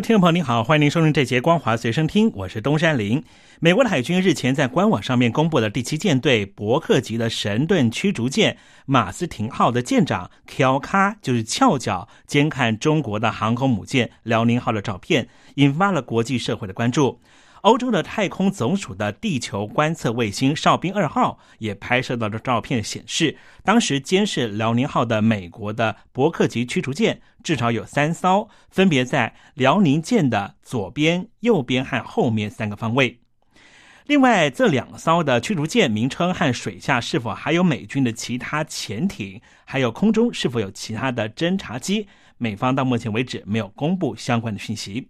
听众朋友您好，欢迎您收听这节《光华随身听》，我是东山林。美国的海军日前在官网上面公布了第七舰队伯克级的神盾驱逐舰马斯廷号的舰长 k 卡，就是翘脚监看中国的航空母舰辽宁号的照片，引发了国际社会的关注。欧洲的太空总署的地球观测卫星哨兵二号也拍摄到的照片显示，当时监视辽宁号的美国的伯克级驱逐舰至少有三艘，分别在辽宁舰的左边、右边和后面三个方位。另外，这两艘的驱逐舰名称和水下是否还有美军的其他潜艇，还有空中是否有其他的侦察机，美方到目前为止没有公布相关的讯息。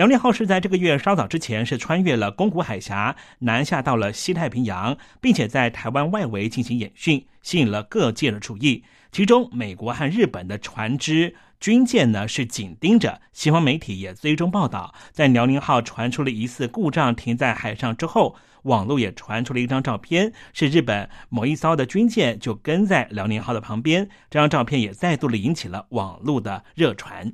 辽宁号是在这个月稍早之前是穿越了宫古海峡，南下到了西太平洋，并且在台湾外围进行演训，吸引了各界的注意。其中，美国和日本的船只、军舰呢是紧盯着。西方媒体也追踪报道，在辽宁号传出了疑似故障停在海上之后，网络也传出了一张照片，是日本某一艘的军舰就跟在辽宁号的旁边。这张照片也再度的引起了网络的热传。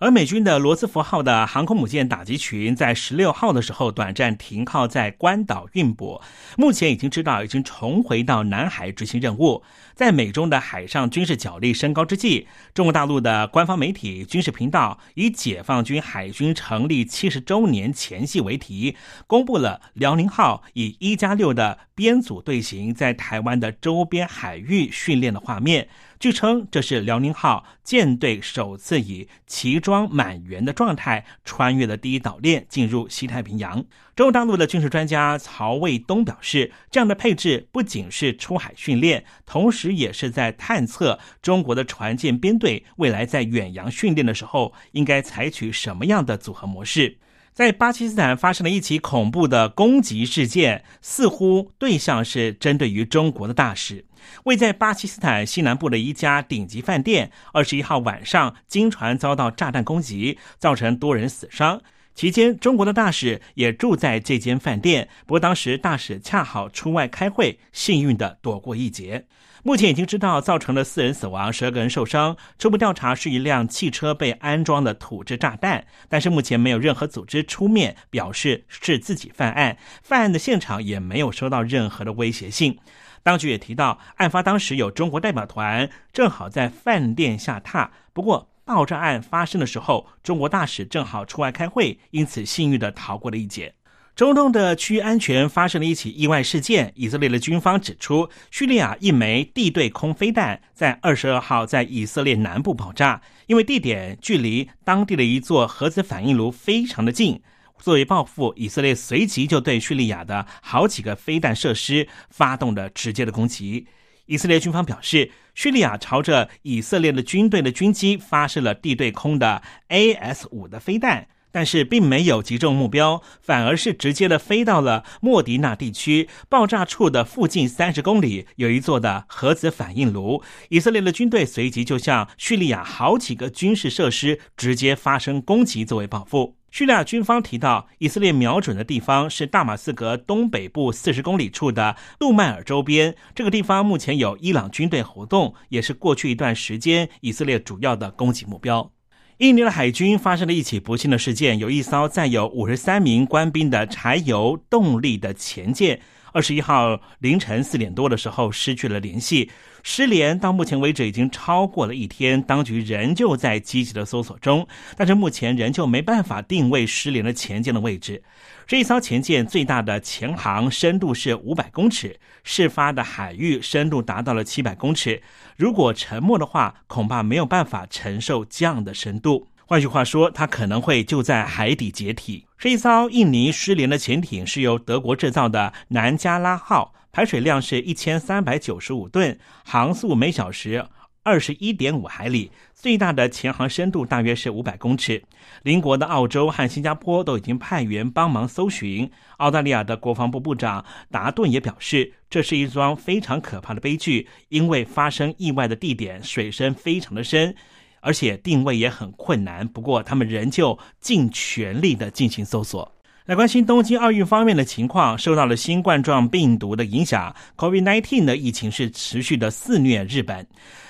而美军的罗斯福号的航空母舰打击群在十六号的时候短暂停靠在关岛运补，目前已经知道已经重回到南海执行任务。在美中的海上军事角力升高之际，中国大陆的官方媒体军事频道以“解放军海军成立七十周年前夕”为题，公布了辽宁号以一加六的编组队形在台湾的周边海域训练的画面。据称，这是辽宁号舰队首次以齐装满员的状态穿越了第一岛链，进入西太平洋。中国大陆的军事专家曹卫东表示，这样的配置不仅是出海训练，同时也是在探测中国的船舰编队未来在远洋训练的时候应该采取什么样的组合模式。在巴基斯坦发生了一起恐怖的攻击事件，似乎对象是针对于中国的大使。位在巴基斯坦西南部的一家顶级饭店，二十一号晚上经船遭到炸弹攻击，造成多人死伤。期间，中国的大使也住在这间饭店，不过当时大使恰好出外开会，幸运的躲过一劫。目前已经知道造成了四人死亡，十二个人受伤。初步调查是一辆汽车被安装的土制炸弹，但是目前没有任何组织出面表示是自己犯案，犯案的现场也没有收到任何的威胁性。当局也提到，案发当时有中国代表团正好在饭店下榻，不过爆炸案发生的时候，中国大使正好出外开会，因此幸运的逃过了一劫。中东的区域安全发生了一起意外事件。以色列的军方指出，叙利亚一枚地对空飞弹在二十二号在以色列南部爆炸，因为地点距离当地的一座核子反应炉非常的近。作为报复，以色列随即就对叙利亚的好几个飞弹设施发动了直接的攻击。以色列军方表示，叙利亚朝着以色列的军队的军机发射了地对空的 AS 五的飞弹。但是并没有击中目标，反而是直接的飞到了莫迪纳地区爆炸处的附近三十公里，有一座的核子反应炉。以色列的军队随即就向叙利亚好几个军事设施直接发生攻击，作为报复。叙利亚军方提到，以色列瞄准的地方是大马士革东北部四十公里处的杜迈尔周边，这个地方目前有伊朗军队活动，也是过去一段时间以色列主要的攻击目标。印尼的海军发生了一起不幸的事件，有一艘载有五十三名官兵的柴油动力的前舰，二十一号凌晨四点多的时候失去了联系。失联到目前为止已经超过了一天，当局仍旧在积极的搜索中，但是目前仍旧没办法定位失联的前舰的位置。这一艘前舰最大的潜航深度是五百公尺，事发的海域深度达到了七百公尺。如果沉没的话，恐怕没有办法承受这样的深度。换句话说，它可能会就在海底解体。这一艘印尼失联的潜艇是由德国制造的南加拉号。排水量是一千三百九十五吨，航速每小时二十一点五海里，最大的潜航深度大约是五百公尺。邻国的澳洲和新加坡都已经派员帮忙搜寻。澳大利亚的国防部部长达顿也表示，这是一桩非常可怕的悲剧，因为发生意外的地点水深非常的深，而且定位也很困难。不过，他们仍旧尽全力的进行搜索。来关心东京奥运方面的情况，受到了新冠状病毒的影响，COVID-19 的疫情是持续的肆虐日本。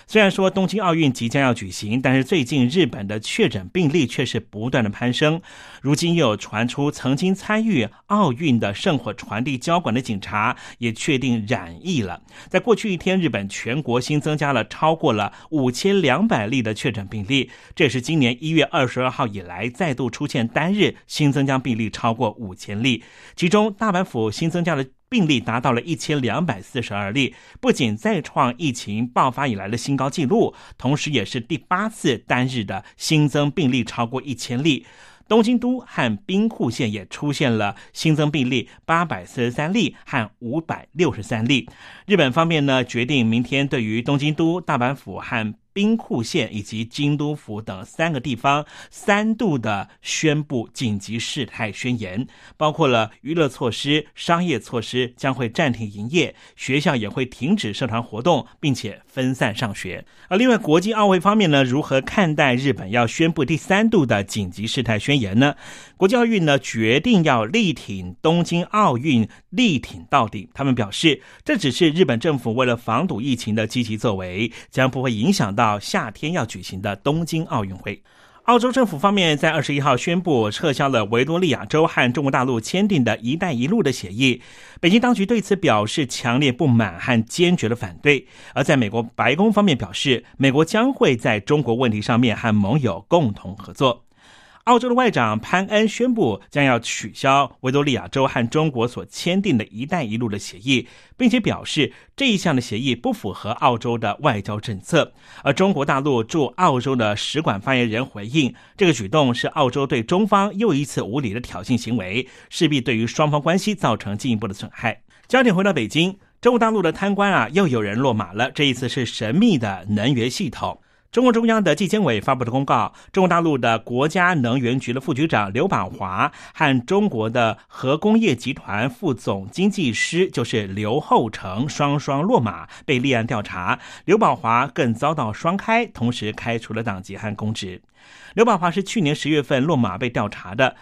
虽然说东京奥运即将要举行，但是最近日本的确诊病例却是不断的攀升。如今又传出曾经参与奥运的圣火传递交管的警察也确定染疫了。在过去一天，日本全国新增加了超过了五千两百例的确诊病例，这也是今年一月二十二号以来再度出现单日新增加病例超过五千例。其中，大阪府新增加了。病例达到了一千两百四十二例，不仅再创疫情爆发以来的新高纪录，同时也是第八次单日的新增病例超过一千例。东京都和兵库县也出现了新增病例八百四十三例和五百六十三例。日本方面呢，决定明天对于东京都、大阪府和兵库县以及京都府等三个地方三度的宣布紧急事态宣言，包括了娱乐措施、商业措施将会暂停营业，学校也会停止社团活动，并且分散上学。而另外，国际奥会方面呢，如何看待日本要宣布第三度的紧急事态宣言呢？国际奥运呢决定要力挺东京奥运，力挺到底。他们表示，这只是日本政府为了防堵疫情的积极作为，将不会影响到。到夏天要举行的东京奥运会，澳洲政府方面在二十一号宣布撤销了维多利亚州和中国大陆签订的一带一路的协议。北京当局对此表示强烈不满和坚决的反对。而在美国白宫方面表示，美国将会在中国问题上面和盟友共同合作。澳洲的外长潘恩宣布将要取消维多利亚州和中国所签订的一带一路的协议，并且表示这一项的协议不符合澳洲的外交政策。而中国大陆驻澳洲的使馆发言人回应，这个举动是澳洲对中方又一次无理的挑衅行为，势必对于双方关系造成进一步的损害。焦点回到北京，中国大陆的贪官啊，又有人落马了。这一次是神秘的能源系统。中共中央的纪检委发布的公告，中国大陆的国家能源局的副局长刘宝华和中国的核工业集团副总经济师就是刘厚成双双落马，被立案调查。刘宝华更遭到双开，同时开除了党籍和公职。刘宝华是去年十月份落马被调查的。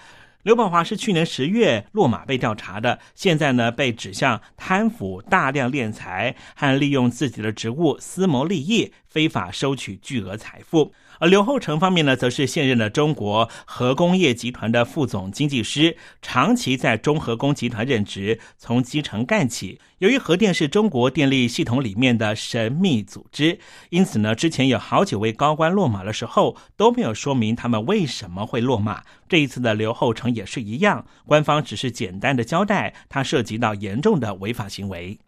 刘宝华是去年十月落马被调查的，现在呢被指向贪腐、大量敛财和利用自己的职务私谋利益、非法收取巨额财富。而刘厚成方面呢，则是现任的中国核工业集团的副总经济师，长期在中核工集团任职，从基层干起。由于核电是中国电力系统里面的神秘组织，因此呢，之前有好几位高官落马的时候都没有说明他们为什么会落马。这一次的刘厚成也是一样，官方只是简单的交代，他涉及到严重的违法行为。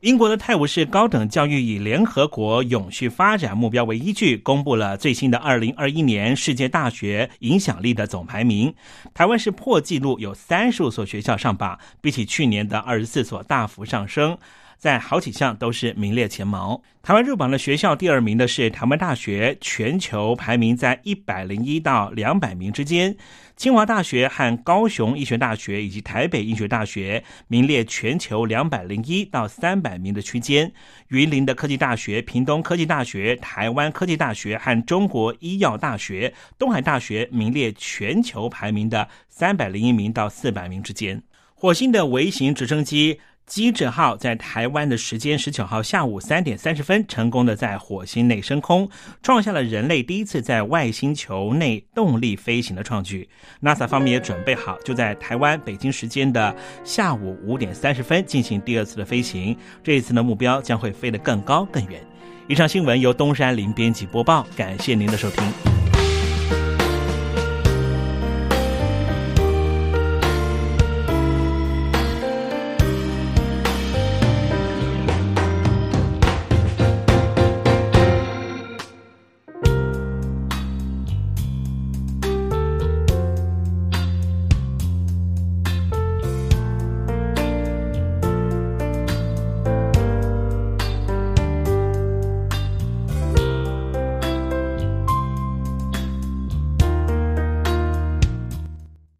英国的泰晤士高等教育以联合国永续发展目标为依据，公布了最新的二零二一年世界大学影响力的总排名。台湾是破纪录，有三十五所学校上榜，比起去年的二十四所大幅上升。在好几项都是名列前茅。台湾入榜的学校第二名的是台湾大学，全球排名在一百零一到两百名之间。清华大学和高雄医学大学以及台北医学大学名列全球两百零一到三百名的区间。云林的科技大学、屏东科技大学、台湾科技大学和中国医药大学、东海大学名列全球排名的三百零一名到四百名之间。火星的微型直升机。机智号在台湾的时间十九号下午三点三十分，成功的在火星内升空，创下了人类第一次在外星球内动力飞行的创举。NASA 方面也准备好，就在台湾北京时间的下午五点三十分进行第二次的飞行。这一次的目标将会飞得更高更远。以上新闻由东山林编辑播报，感谢您的收听。